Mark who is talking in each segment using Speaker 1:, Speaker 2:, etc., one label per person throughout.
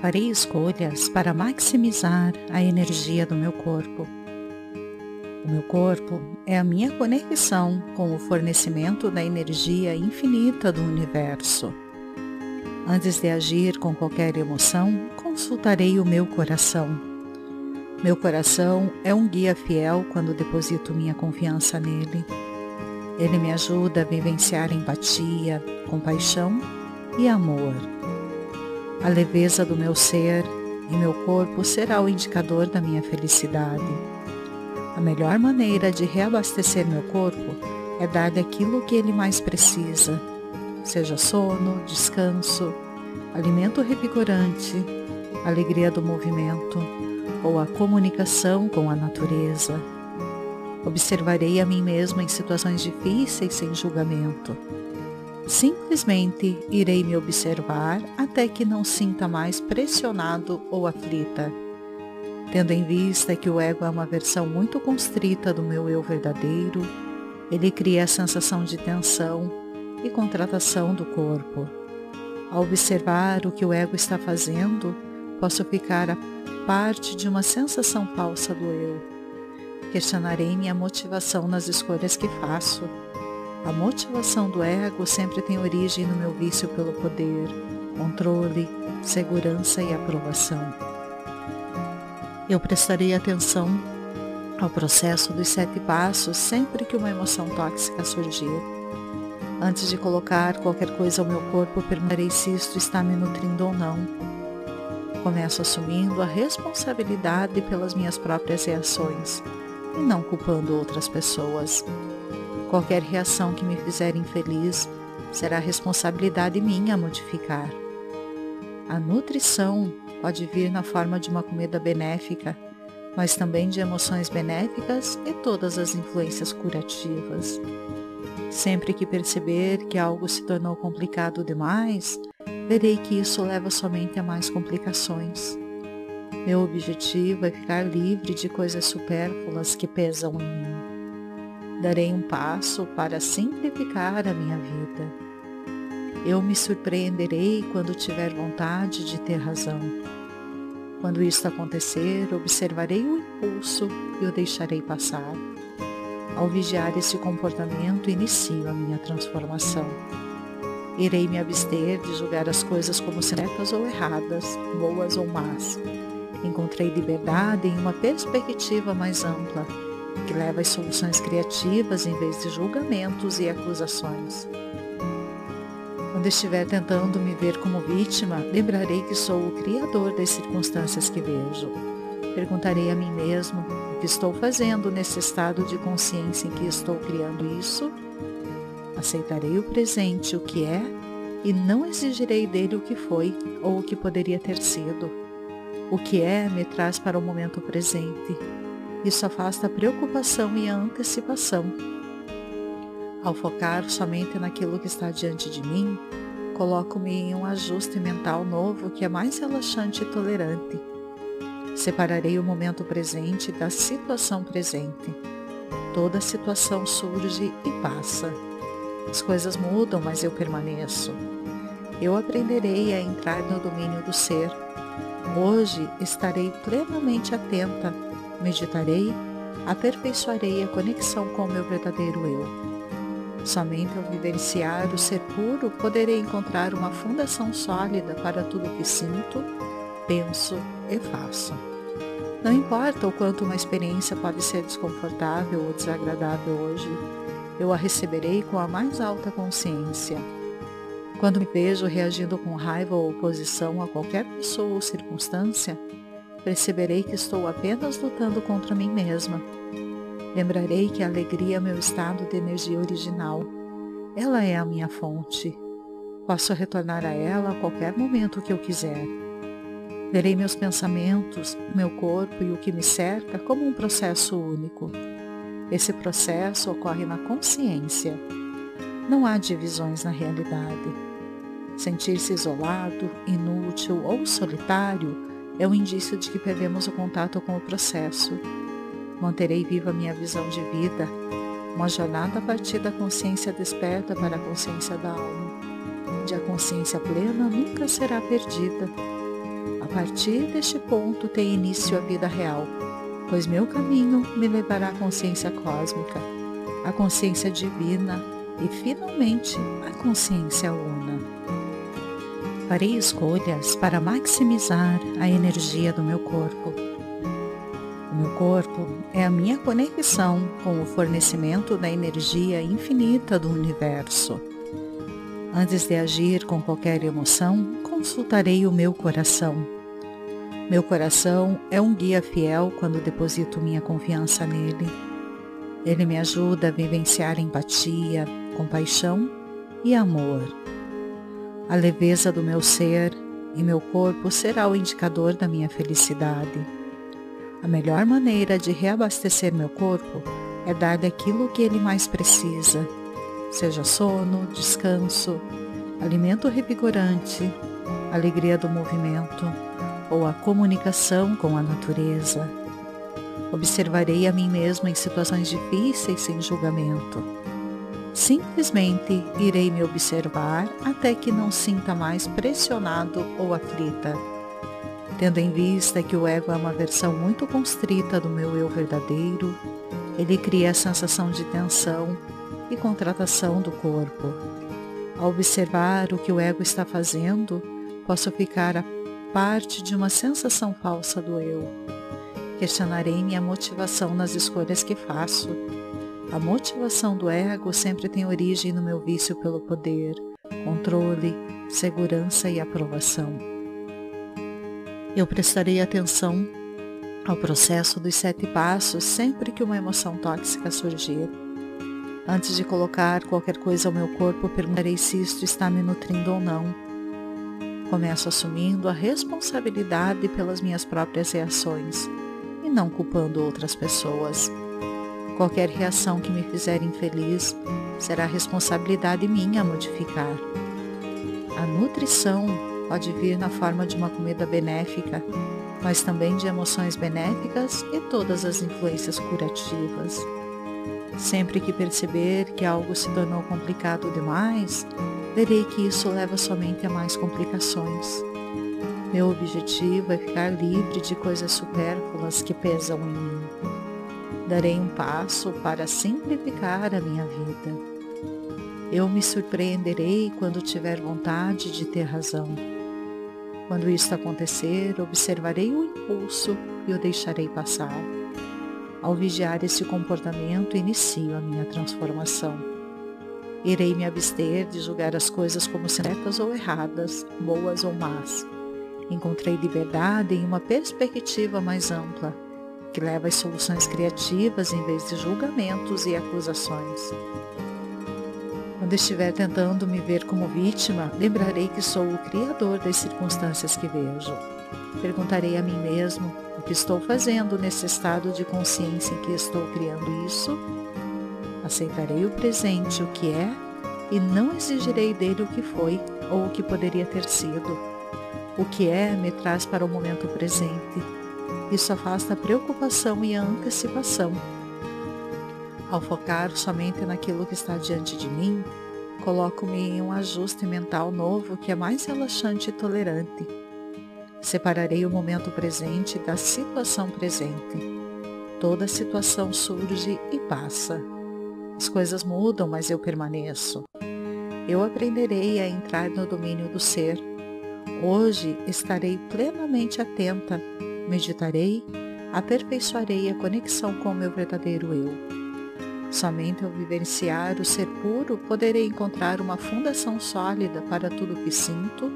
Speaker 1: Farei escolhas para maximizar a energia do meu corpo. O meu corpo é a minha conexão com o fornecimento da energia infinita do universo. Antes de agir com qualquer emoção, consultarei o meu coração. Meu coração é um guia fiel quando deposito minha confiança nele. Ele me ajuda a vivenciar empatia, compaixão e amor. A leveza do meu ser e meu corpo será o indicador da minha felicidade. A melhor maneira de reabastecer meu corpo é dar-lhe aquilo que ele mais precisa, seja sono, descanso, alimento revigorante, alegria do movimento ou a comunicação com a natureza. Observarei a mim mesmo em situações difíceis sem julgamento. Simplesmente irei me observar até que não sinta mais pressionado ou aflita. Tendo em vista que o ego é uma versão muito constrita do meu eu verdadeiro, ele cria a sensação de tensão e contratação do corpo. Ao observar o que o ego está fazendo, posso ficar a parte de uma sensação falsa do eu. Questionarei minha motivação nas escolhas que faço. A motivação do ego sempre tem origem no meu vício pelo poder, controle, segurança e aprovação. Eu prestarei atenção ao processo dos sete passos sempre que uma emoção tóxica surgir. Antes de colocar qualquer coisa ao meu corpo, perguntarei se isto está me nutrindo ou não. Começo assumindo a responsabilidade pelas minhas próprias reações e não culpando outras pessoas. Qualquer reação que me fizer infeliz será responsabilidade minha modificar. A nutrição pode vir na forma de uma comida benéfica, mas também de emoções benéficas e todas as influências curativas. Sempre que perceber que algo se tornou complicado demais, verei que isso leva somente a mais complicações. Meu objetivo é ficar livre de coisas supérfluas que pesam em mim. Darei um passo para simplificar a minha vida. Eu me surpreenderei quando tiver vontade de ter razão. Quando isto acontecer, observarei o impulso e o deixarei passar. Ao vigiar esse comportamento, inicio a minha transformação. Irei me abster de julgar as coisas como certas ou erradas, boas ou más. Encontrei liberdade em uma perspectiva mais ampla, que leva às soluções criativas em vez de julgamentos e acusações. Quando estiver tentando me ver como vítima, lembrarei que sou o criador das circunstâncias que vejo. Perguntarei a mim mesmo o que estou fazendo nesse estado de consciência em que estou criando isso. Aceitarei o presente, o que é, e não exigirei dele o que foi ou o que poderia ter sido. O que é me traz para o momento presente. Isso afasta a preocupação e a antecipação ao focar somente naquilo que está diante de mim, coloco-me em um ajuste mental novo que é mais relaxante e tolerante. Separarei o momento presente da situação presente. Toda situação surge e passa. As coisas mudam, mas eu permaneço. Eu aprenderei a entrar no domínio do ser. Hoje estarei plenamente atenta, meditarei, aperfeiçoarei a conexão com o meu verdadeiro eu. Somente ao vivenciar o ser puro poderei encontrar uma fundação sólida para tudo que sinto, penso e faço. Não importa o quanto uma experiência pode ser desconfortável ou desagradável hoje, eu a receberei com a mais alta consciência. Quando me vejo reagindo com raiva ou oposição a qualquer pessoa ou circunstância, perceberei que estou apenas lutando contra mim mesma Lembrarei que a alegria é meu estado de energia original. Ela é a minha fonte. Posso retornar a ela a qualquer momento que eu quiser. Verei meus pensamentos, meu corpo e o que me cerca como um processo único. Esse processo ocorre na consciência. Não há divisões na realidade. Sentir-se isolado, inútil ou solitário é um indício de que perdemos o contato com o processo Manterei viva minha visão de vida, uma jornada a partir da consciência desperta para a consciência da alma, onde a consciência plena nunca será perdida. A partir deste ponto tem início a vida real, pois meu caminho me levará à consciência cósmica, à consciência divina e, finalmente, à consciência una. Farei escolhas para maximizar a energia do meu corpo. O meu corpo é a minha conexão com o fornecimento da energia infinita do universo. Antes de agir com qualquer emoção, consultarei o meu coração. Meu coração é um guia fiel quando deposito minha confiança nele. Ele me ajuda a vivenciar empatia, compaixão e amor. A leveza do meu ser e meu corpo será o indicador da minha felicidade. A melhor maneira de reabastecer meu corpo é dar-lhe aquilo que ele mais precisa, seja sono, descanso, alimento revigorante, alegria do movimento ou a comunicação com a natureza. Observarei a mim mesmo em situações difíceis sem julgamento Simplesmente irei me observar até que não sinta mais pressionado ou aflita. Tendo em vista que o ego é uma versão muito constrita do meu eu verdadeiro, ele cria a sensação de tensão e contratação do corpo. Ao observar o que o ego está fazendo, posso ficar a parte de uma sensação falsa do eu. Questionarei minha motivação nas escolhas que faço a motivação do ego sempre tem origem no meu vício pelo poder, controle, segurança e aprovação. Eu prestarei atenção ao processo dos sete passos sempre que uma emoção tóxica surgir. Antes de colocar qualquer coisa ao meu corpo, perguntarei se isto está me nutrindo ou não. Começo assumindo a responsabilidade pelas minhas próprias reações e não culpando outras pessoas. Qualquer reação que me fizer infeliz será responsabilidade minha modificar. A nutrição pode vir na forma de uma comida benéfica, mas também de emoções benéficas e todas as influências curativas. Sempre que perceber que algo se tornou complicado demais, verei que isso leva somente a mais complicações. Meu objetivo é ficar livre de coisas supérfluas que pesam em mim darei um passo para simplificar a minha vida. Eu me surpreenderei quando tiver vontade de ter razão. Quando isto acontecer, observarei o impulso e o deixarei passar. Ao vigiar esse comportamento, inicio a minha transformação. Irei me abster de julgar as coisas como certas ou erradas, boas ou más. Encontrei liberdade em uma perspectiva mais ampla que leva às soluções criativas em vez de julgamentos e acusações. Quando estiver tentando me ver como vítima, lembrarei que sou o criador das circunstâncias que vejo. Perguntarei a mim mesmo o que estou fazendo nesse estado de consciência em que estou criando isso. Aceitarei o presente, o que é, e não exigirei dele o que foi ou o que poderia ter sido. O que é me traz para o momento presente isso afasta a preocupação e a antecipação. Ao focar somente naquilo que está diante de mim, coloco-me em um ajuste mental novo que é mais relaxante e tolerante. Separarei o momento presente da situação presente. Toda situação surge e passa. As coisas mudam, mas eu permaneço. Eu aprenderei a entrar no domínio do ser. Hoje estarei plenamente atenta meditarei, aperfeiçoarei a conexão com o meu verdadeiro eu. Somente ao vivenciar o ser puro poderei encontrar uma fundação sólida para tudo que sinto,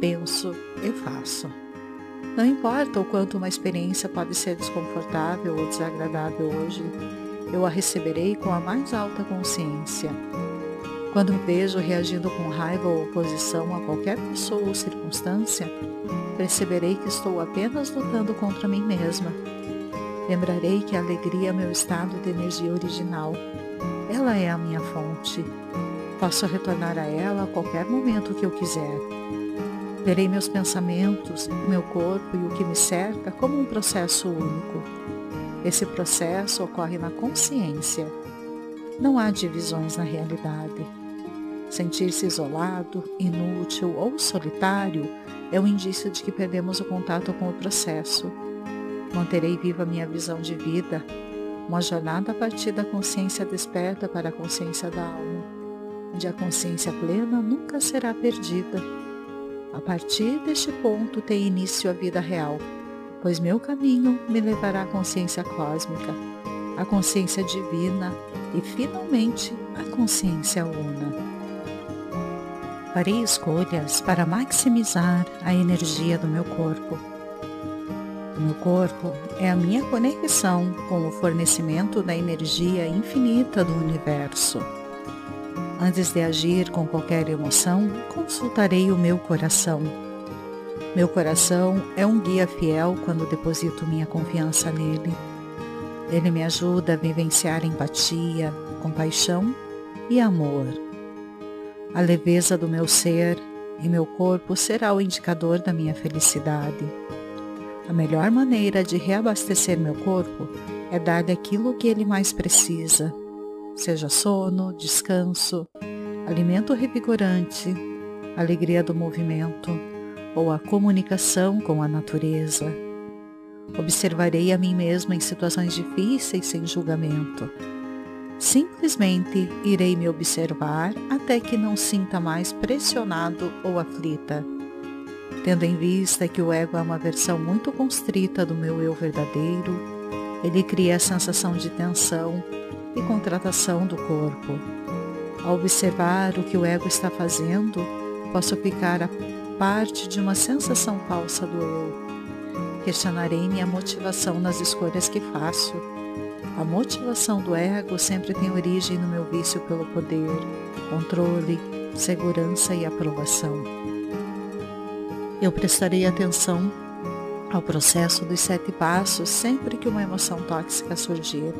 Speaker 1: penso e faço. Não importa o quanto uma experiência pode ser desconfortável ou desagradável hoje, eu a receberei com a mais alta consciência. Quando vejo reagindo com raiva ou oposição a qualquer pessoa ou circunstância, perceberei que estou apenas lutando contra mim mesma. Lembrarei que a alegria é meu estado de energia original. Ela é a minha fonte. Posso retornar a ela a qualquer momento que eu quiser. Verei meus pensamentos, meu corpo e o que me cerca como um processo único. Esse processo ocorre na consciência. Não há divisões na realidade. Sentir-se isolado, inútil ou solitário é um indício de que perdemos o contato com o processo. Manterei viva minha visão de vida, uma jornada a partir da consciência desperta para a consciência da alma, onde a consciência plena nunca será perdida. A partir deste ponto tem início a vida real, pois meu caminho me levará à consciência cósmica, à consciência divina e, finalmente, à consciência una. Farei escolhas para maximizar a energia do meu corpo. O meu corpo é a minha conexão com o fornecimento da energia infinita do universo. Antes de agir com qualquer emoção, consultarei o meu coração. Meu coração é um guia fiel quando deposito minha confiança nele. Ele me ajuda a vivenciar empatia, compaixão e amor. A leveza do meu ser e meu corpo será o indicador da minha felicidade. A melhor maneira de reabastecer meu corpo é dar-lhe aquilo que ele mais precisa, seja sono, descanso, alimento revigorante, alegria do movimento ou a comunicação com a natureza. Observarei a mim mesma em situações difíceis sem julgamento Simplesmente irei me observar até que não sinta mais pressionado ou aflita. Tendo em vista que o ego é uma versão muito constrita do meu eu verdadeiro, ele cria a sensação de tensão e contratação do corpo. Ao observar o que o ego está fazendo, posso ficar a parte de uma sensação falsa do eu. Questionarei minha motivação nas escolhas que faço a motivação do ego sempre tem origem no meu vício pelo poder, controle, segurança e aprovação. Eu prestarei atenção ao processo dos sete passos sempre que uma emoção tóxica surgir.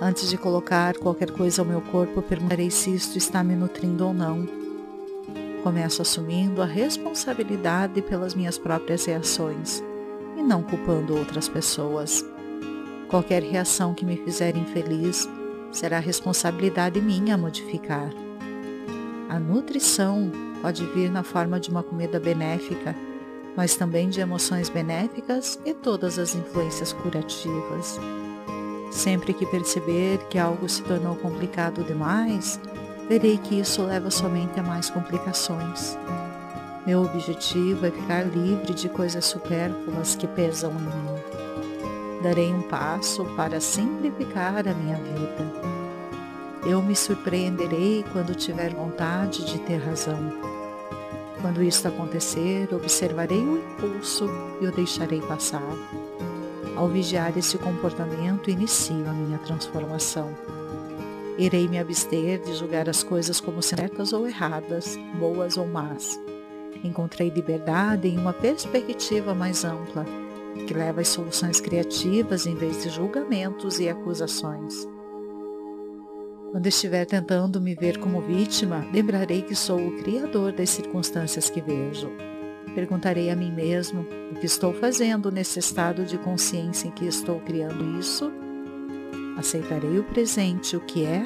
Speaker 1: Antes de colocar qualquer coisa ao meu corpo, perguntarei se isto está me nutrindo ou não. Começo assumindo a responsabilidade pelas minhas próprias reações e não culpando outras pessoas. Qualquer reação que me fizer infeliz será responsabilidade minha modificar. A nutrição pode vir na forma de uma comida benéfica, mas também de emoções benéficas e todas as influências curativas. Sempre que perceber que algo se tornou complicado demais, verei que isso leva somente a mais complicações. Meu objetivo é ficar livre de coisas supérfluas que pesam em mim darei um passo para simplificar a minha vida. Eu me surpreenderei quando tiver vontade de ter razão. Quando isto acontecer, observarei o impulso e o deixarei passar. Ao vigiar esse comportamento, inicio a minha transformação. Irei me abster de julgar as coisas como certas ou erradas, boas ou más. Encontrei liberdade em uma perspectiva mais ampla que leva às soluções criativas em vez de julgamentos e acusações. Quando estiver tentando me ver como vítima, lembrarei que sou o criador das circunstâncias que vejo. Perguntarei a mim mesmo o que estou fazendo nesse estado de consciência em que estou criando isso. Aceitarei o presente, o que é,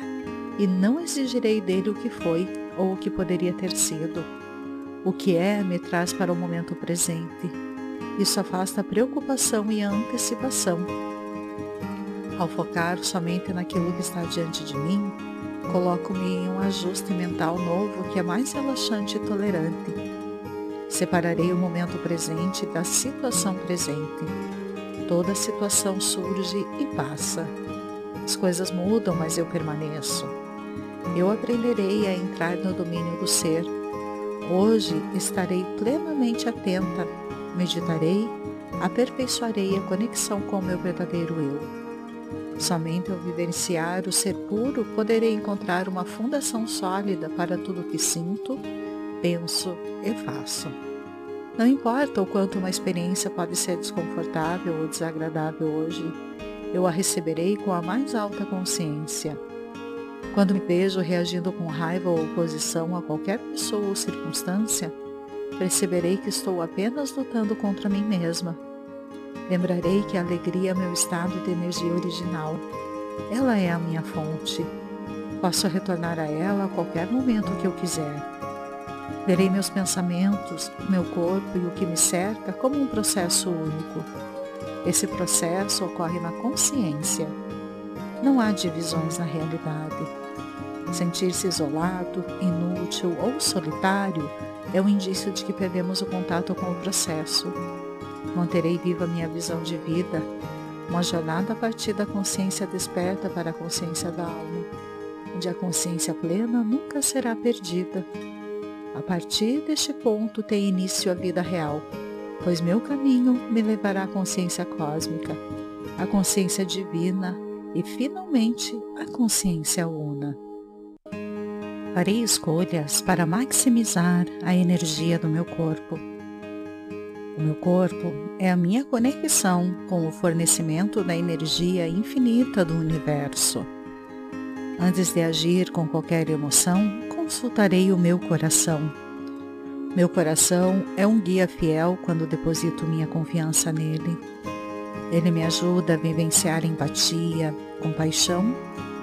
Speaker 1: e não exigirei dele o que foi ou o que poderia ter sido. O que é me traz para o momento presente isso afasta a preocupação e a antecipação. Ao focar somente naquilo que está diante de mim, coloco-me em um ajuste mental novo que é mais relaxante e tolerante. Separarei o momento presente da situação presente. Toda situação surge e passa. As coisas mudam, mas eu permaneço. Eu aprenderei a entrar no domínio do ser. Hoje estarei plenamente atenta meditarei, aperfeiçoarei a conexão com o meu verdadeiro eu. Somente ao vivenciar o ser puro poderei encontrar uma fundação sólida para tudo o que sinto, penso e faço. Não importa o quanto uma experiência pode ser desconfortável ou desagradável hoje, eu a receberei com a mais alta consciência. Quando me vejo reagindo com raiva ou oposição a qualquer pessoa ou circunstância, perceberei que estou apenas lutando contra mim mesma. Lembrarei que a alegria é meu estado de energia original. Ela é a minha fonte. Posso retornar a ela a qualquer momento que eu quiser. Verei meus pensamentos, meu corpo e o que me cerca como um processo único. Esse processo ocorre na consciência. Não há divisões na realidade. Sentir-se isolado, inútil ou solitário é um indício de que perdemos o contato com o processo. Manterei viva minha visão de vida, uma jornada a partir da consciência desperta para a consciência da alma, onde a consciência plena nunca será perdida. A partir deste ponto tem início a vida real, pois meu caminho me levará à consciência cósmica, à consciência divina e, finalmente, à consciência una. Farei escolhas para maximizar a energia do meu corpo o meu corpo é a minha conexão com o fornecimento da energia infinita do universo. Antes de agir com qualquer emoção, consultarei o meu coração. Meu coração é um guia fiel quando deposito minha confiança nele. Ele me ajuda a vivenciar empatia, compaixão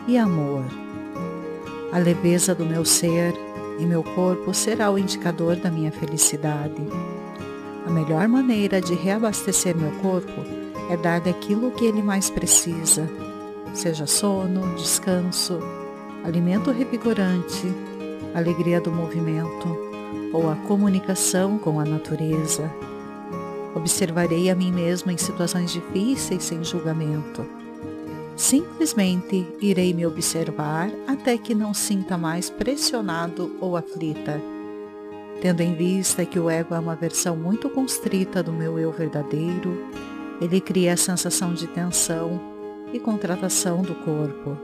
Speaker 1: e amor. A leveza do meu ser e meu corpo será o indicador da minha felicidade. A melhor maneira de reabastecer meu corpo é dar daquilo que ele mais precisa, seja sono, descanso, alimento revigorante, alegria do movimento ou a comunicação com a natureza. Observarei a mim mesma em situações difíceis sem julgamento. Simplesmente irei me observar até que não sinta mais pressionado ou aflita Tendo em vista que o ego é uma versão muito constrita do meu eu verdadeiro, ele cria a sensação de tensão e contratação do corpo.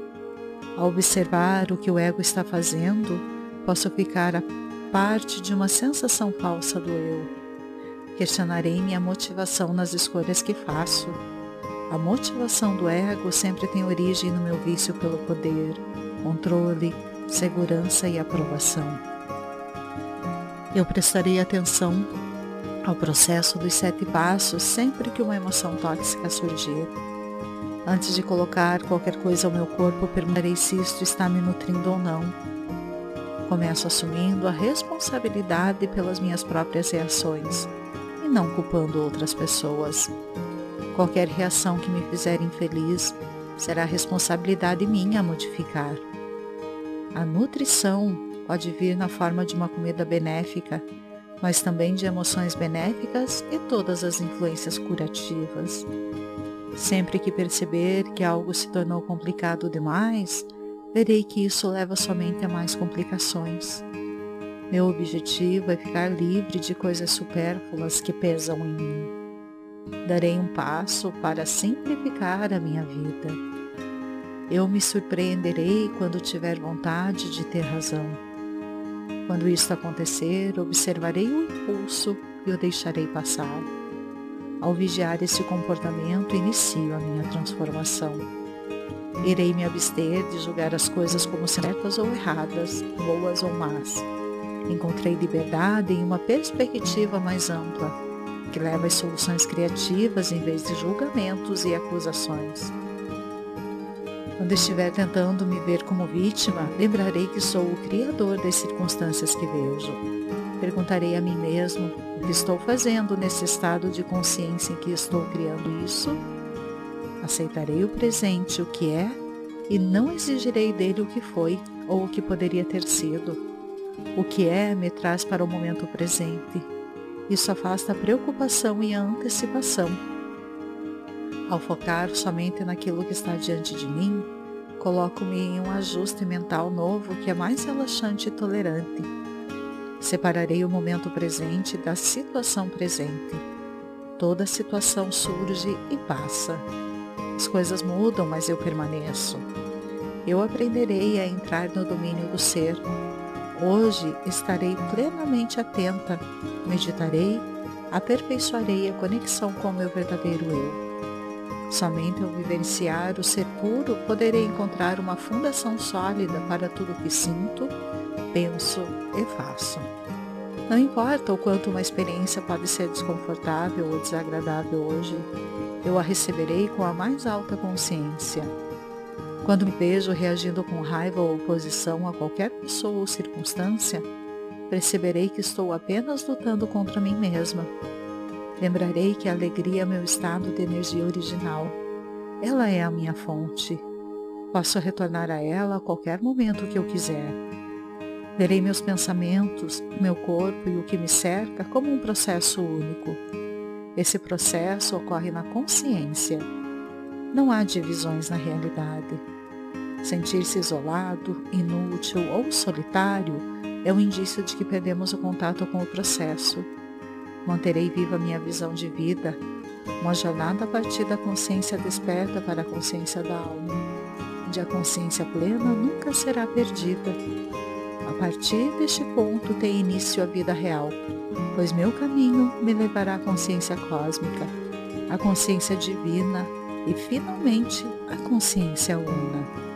Speaker 1: Ao observar o que o ego está fazendo, posso ficar a parte de uma sensação falsa do eu. Questionarei minha motivação nas escolhas que faço. A motivação do ego sempre tem origem no meu vício pelo poder, controle, segurança e aprovação eu prestarei atenção ao processo dos sete passos sempre que uma emoção tóxica surgir. Antes de colocar qualquer coisa ao meu corpo, perguntarei se isto está me nutrindo ou não. Começo assumindo a responsabilidade pelas minhas próprias reações e não culpando outras pessoas. Qualquer reação que me fizer infeliz será responsabilidade minha modificar. A nutrição pode vir na forma de uma comida benéfica, mas também de emoções benéficas e todas as influências curativas. Sempre que perceber que algo se tornou complicado demais, verei que isso leva somente a mais complicações. Meu objetivo é ficar livre de coisas supérfluas que pesam em mim. Darei um passo para simplificar a minha vida. Eu me surpreenderei quando tiver vontade de ter razão. Quando isto acontecer, observarei o impulso e o deixarei passar. Ao vigiar esse comportamento, inicio a minha transformação. Irei me abster de julgar as coisas como certas ou erradas, boas ou más. Encontrei liberdade em uma perspectiva mais ampla, que leva às soluções criativas em vez de julgamentos e acusações. Quando estiver tentando me ver como vítima, lembrarei que sou o criador das circunstâncias que vejo. Perguntarei a mim mesmo o que estou fazendo nesse estado de consciência em que estou criando isso. Aceitarei o presente, o que é, e não exigirei dele o que foi ou o que poderia ter sido. O que é me traz para o momento presente. Isso afasta a preocupação e a antecipação ao focar somente naquilo que está diante de mim, coloco-me em um ajuste mental novo que é mais relaxante e tolerante. Separarei o momento presente da situação presente. Toda situação surge e passa. As coisas mudam, mas eu permaneço. Eu aprenderei a entrar no domínio do ser. Hoje estarei plenamente atenta, meditarei, aperfeiçoarei a conexão com o meu verdadeiro eu. Somente ao vivenciar o ser puro poderei encontrar uma fundação sólida para tudo que sinto, penso e faço. Não importa o quanto uma experiência pode ser desconfortável ou desagradável hoje, eu a receberei com a mais alta consciência. Quando me vejo reagindo com raiva ou oposição a qualquer pessoa ou circunstância, perceberei que estou apenas lutando contra mim mesma. Lembrarei que a alegria é meu estado de energia original. Ela é a minha fonte. Posso retornar a ela a qualquer momento que eu quiser. Verei meus pensamentos, meu corpo e o que me cerca como um processo único. Esse processo ocorre na consciência. Não há divisões na realidade. Sentir-se isolado, inútil ou solitário é um indício de que perdemos o contato com o processo. Manterei viva minha visão de vida, uma jornada a partir da consciência desperta para a consciência da alma, onde a consciência plena nunca será perdida. A partir deste ponto tem início a vida real, pois meu caminho me levará à consciência cósmica, à consciência divina e, finalmente, à consciência una.